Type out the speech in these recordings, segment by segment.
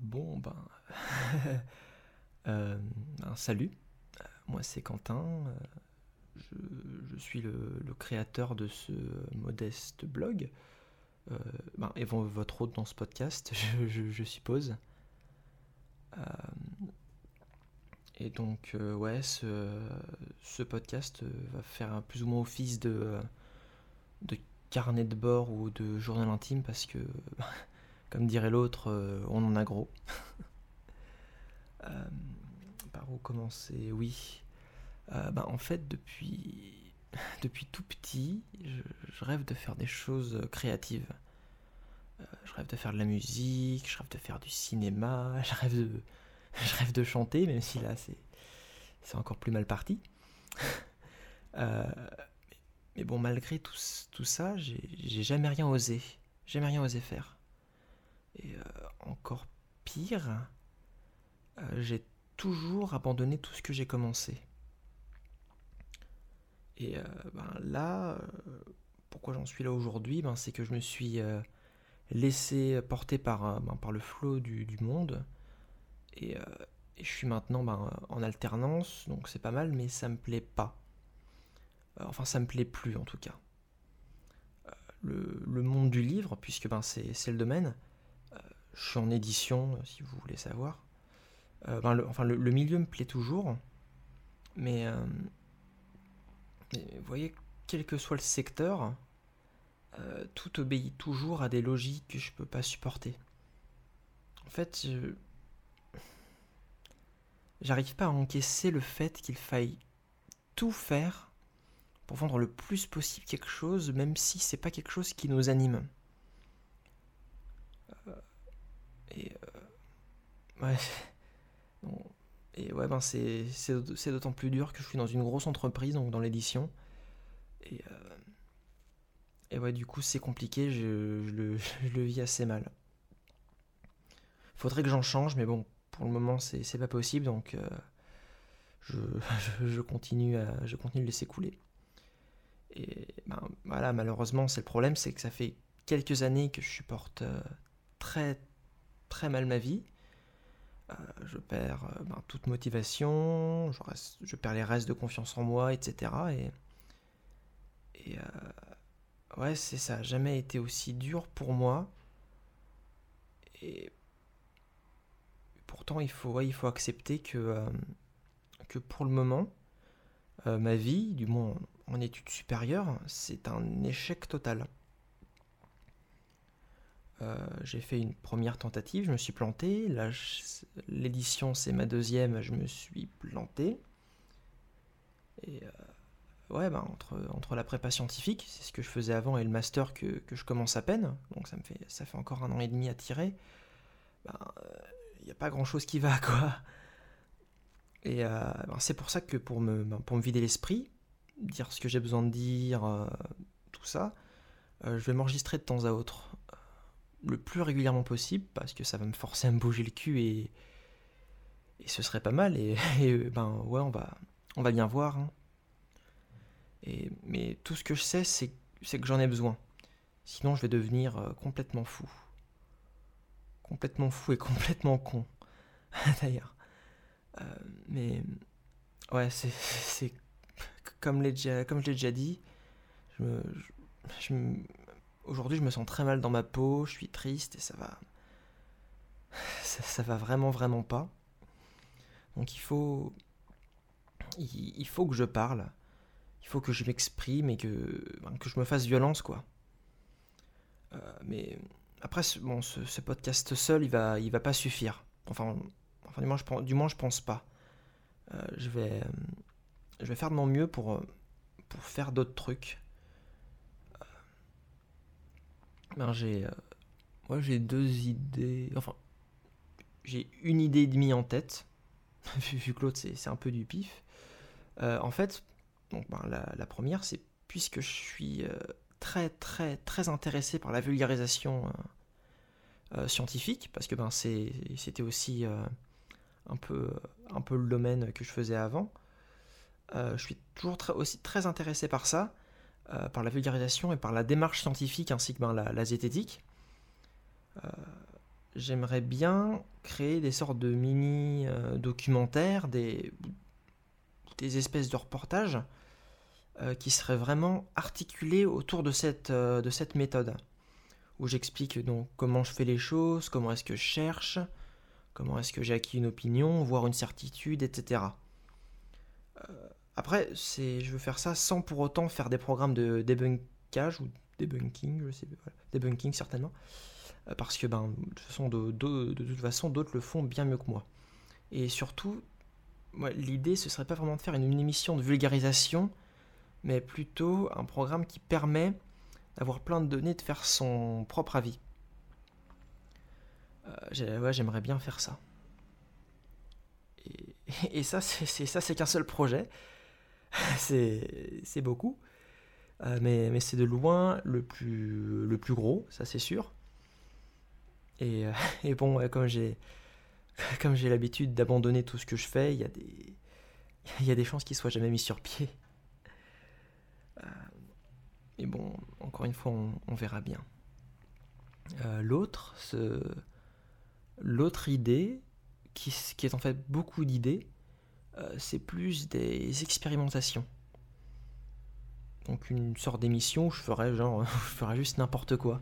Bon, ben. euh, salut, moi c'est Quentin. Je, suis le, créateur de ce modeste blog. Euh, ben, et votre hôte dans ce podcast, je, suppose. Euh, et donc, ouais, ce, ce, podcast va faire plus ou moins office de, de carnet de bord ou de journal intime parce que comme dirait l'autre, euh, on en a gros. euh, par où commencer? Oui. Euh, bah, en fait, depuis, tout petit, je, rêve de faire des choses créatives. Je rêve de faire de la musique, je rêve de faire du cinéma, je rêve de, chanter, même si là c'est, encore plus mal parti. Mais bon, malgré tout, tout ça, j'ai jamais rien osé. Jamais rien osé faire. Et euh, encore pire, euh, j'ai toujours abandonné tout ce que j'ai commencé. Et euh, ben là, pourquoi j'en suis là aujourd'hui? Ben, C'est que je me suis laissé porter par, ben, par le flot du, monde. Et, je suis maintenant en alternance, donc c'est pas mal, mais ça me plaît pas. Enfin, ça me plaît plus en tout cas. Le, monde du livre, puisque c'est le domaine, je suis en édition, si vous voulez savoir. Euh, ben le, enfin, le, milieu me plaît toujours, mais, euh, mais, vous voyez, quel que soit le secteur, euh, tout obéit toujours à des logiques que je peux pas supporter. En fait, j'arrive pas à encaisser le fait qu'il faille tout faire pour vendre le plus possible quelque chose, même si c'est pas quelque chose qui nous anime. Et euh, ouais. Et ouais, ben c'est, c'est, d'autant plus dur que je suis dans une grosse entreprise, donc dans l'édition. Et, euh, et ouais, du coup, c'est compliqué, je, je, le, je, le, vis assez mal. Faudrait que j'en change, mais bon, pour le moment, c'est, c'est pas possible, donc euh, je, je, continue à, je continue de laisser couler. Et ben, voilà, malheureusement, c'est le problème, c'est que ça fait quelques années que je supporte euh, très très mal ma vie. Euh, je perds euh, ben, toute motivation, je, perds les restes de confiance en moi, etc. Et, euh, ouais, c'est ça, jamais été aussi dur pour moi. Et pourtant, il faut, accepter que, que pour le moment, ma vie, du moins en études supérieures, c'est un échec total. Euh, j'ai fait une première tentative, je me suis planté. Là, l'édition, c'est ma deuxième, je me suis planté. Et euh, ouais, bah, entre, entre la prépa scientifique, c'est ce que je faisais avant, et le master que, que, je commence à peine, donc ça me fait, ça fait encore un an et demi à tirer, il bah, n'y euh, a pas grand chose qui va, quoi. Et bah, c'est pour ça que pour me, bah, pour me vider l'esprit, dire ce que j'ai besoin de dire, tout ça, je vais m'enregistrer de temps à autre le plus régulièrement possible parce que ça va me forcer à me bouger le cul et, et ce serait pas mal. Et, ben ouais on va on va bien voir hein. mais tout ce que je sais c'est que j'en ai besoin. Sinon je vais devenir euh, complètement fou. Complètement fou et complètement con d'ailleurs. Euh, mais ouais c'est c'est comme, comme je l'ai déjà dit je me Aujourd'hui, je me sens très mal dans ma peau, je suis triste et ça va. Ça, va vraiment, vraiment pas. Donc il faut. Il, faut que je parle. Il faut que je m'exprime et que, ben, que je me fasse violence, quoi. Euh, mais après, ce, podcast seul, il va, il va pas suffire. Enfin, enfin du, moins, je, du moins, je pense pas. Euh, je, vais, je vais faire de mon mieux pour, pour faire d'autres trucs ben j'ai euh, moi j'ai deux idées enfin j'ai une idée et demie en tête. Vu que l'autre c'est un peu du pif. Euh, en fait donc ben, la, première c'est puisque je suis euh, très très très intéressé par la vulgarisation scientifique parce que ben c'est c'était aussi un peu un peu le domaine que je faisais avant je suis toujours aussi très intéressé par ça euh, par la vulgarisation et par la démarche scientifique ainsi que la, zététique. Euh, j'aimerais bien créer des sortes de mini documentaires, des, espèces de reportages qui seraient vraiment articulés autour de cette, de cette méthode où j'explique comment je fais les choses, comment est-ce que je cherche, comment est-ce que j'ai acquis une opinion, voire une certitude, etc. Après, je veux faire ça sans pour autant faire des programmes de débunkage ou debunking, je sais pas, debunking certainement, euh, parce que ben, de, toute façon, de, toute façon, d'autres le font bien mieux que moi. Et surtout, l'idée, ce serait pas vraiment de faire une émission de vulgarisation, mais plutôt un programme qui permet d'avoir plein de données, de faire son propre avis. Euh, j'aimerais bien faire ça. Et, ça, c'est ça, c'est qu'un seul projet. c'est beaucoup. Euh, mais, mais c'est de loin le plus, le plus gros, ça c'est sûr. Et, euh, et bon, comme j'ai l'habitude d'abandonner tout ce que je fais, il y a des y a des chances qu'il soit jamais mis sur pied. Mais bon, encore une fois, on, verra bien. Euh, l'autre, l'autre idée, qui, est en fait beaucoup d'idées, euh, c'est plus des expérimentations. Donc une sorte d'émission où je ferais genre, je ferais juste n'importe quoi.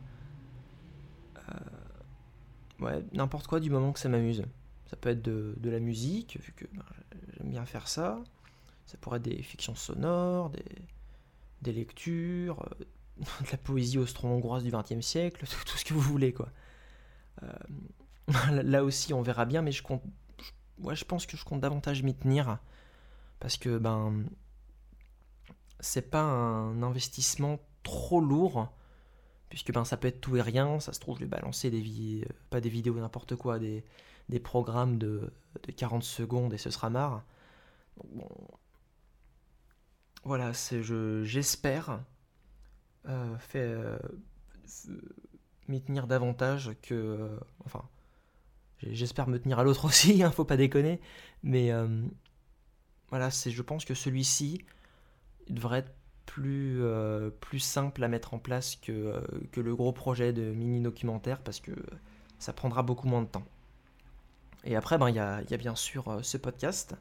Euh, ouais, n'importe quoi du moment que ça m'amuse. Ça peut être de, la musique, vu que ben, j'aime bien faire ça. Ça pourrait être des fictions sonores, des, lectures, euh, de la poésie austro-hongroise du XXe siècle, tout, ce que vous voulez, quoi. Euh, là aussi, on verra bien, mais je compte, ouais, je pense que je compte davantage m'y tenir parce que ben, c'est pas un investissement trop lourd puisque ben ça peut être tout et rien. Ça se trouve, je vais balancer des euh, pas des vidéos n'importe quoi, des, des programmes de, de, 40 secondes et ce sera marre. voilà, c'est je j'espère euh, euh m'y tenir davantage que euh, enfin j'espère me tenir à l'autre aussi, hein, faut pas déconner, mais euh, voilà, c'est je pense que celui-ci devrait être plus plus simple à mettre en place que, que le gros projet de mini documentaire parce que ça prendra beaucoup moins de temps. Et après, ben, il y, a, bien sûr ce podcast.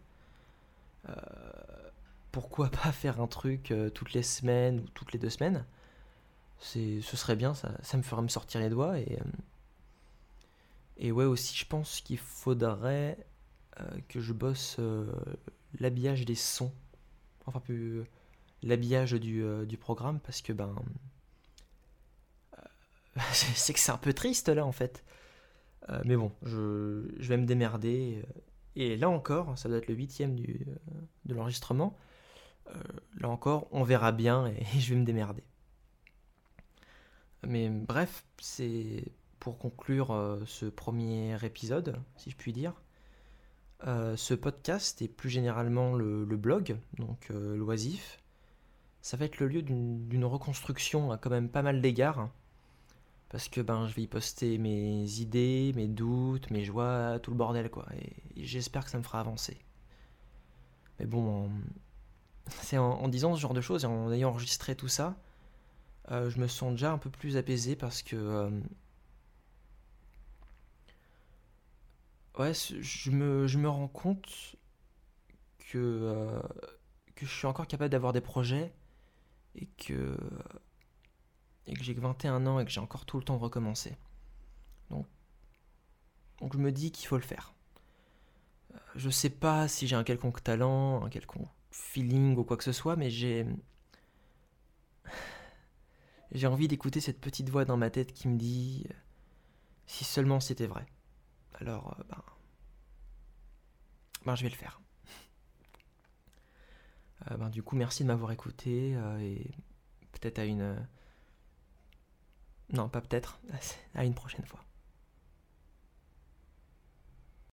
Pourquoi pas faire un truc euh, toutes les semaines ou toutes les deux semaines? Ce serait bien ça, ça me ferait me sortir les doigts et euh, et ouais aussi je pense qu'il faudrait euh, que je bosse l'habillage des sons enfin plus l'habillage du, programme parce que ben c'est que c'est un peu triste là en fait mais bon je, vais me démerder et là encore ça doit être le huitième de l'enregistrement euh, là encore, on verra bien et, je vais me démerder. Mais bref, c'est pour conclure euh, ce premier épisode, si je puis dire. Euh, ce podcast et plus généralement le, blog, donc l'oisif, ça va être le lieu d'une reconstruction à quand même pas mal d'égards. Parce que ben, je vais y poster mes idées, mes doutes, mes joies, tout le bordel quoi. Et, j'espère que ça me fera avancer. Mais bon, c'est en, disant ce genre de choses et en ayant enregistré tout ça, euh, je me sens déjà un peu plus apaisé parce que. Ouais, je me, je me rends compte que, euh, que je suis encore capable d'avoir des projets et que, j'ai que 21 ans et que j'ai encore tout le temps de recommencer. Donc, donc je me dis qu'il faut le faire. Je sais pas si j'ai un quelconque talent, un quelconque feeling ou quoi que ce soit, mais j'ai. J'ai envie d'écouter cette petite voix dans ma tête qui me dit si seulement c'était vrai. Alors, euh, ben, ben. je vais le faire. Euh, ben, du coup, merci de m'avoir écouté euh, et peut-être à une. Non, pas peut-être, à une prochaine fois.